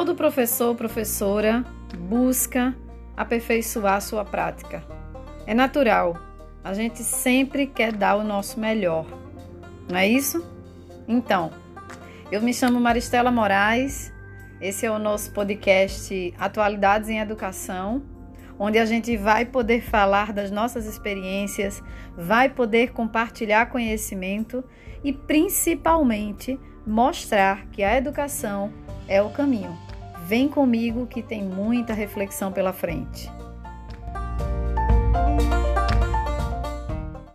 Todo professor, professora busca aperfeiçoar sua prática. É natural, a gente sempre quer dar o nosso melhor, não é isso? Então, eu me chamo Maristela Moraes, esse é o nosso podcast Atualidades em Educação, onde a gente vai poder falar das nossas experiências, vai poder compartilhar conhecimento e principalmente mostrar que a educação é o caminho. Vem comigo que tem muita reflexão pela frente.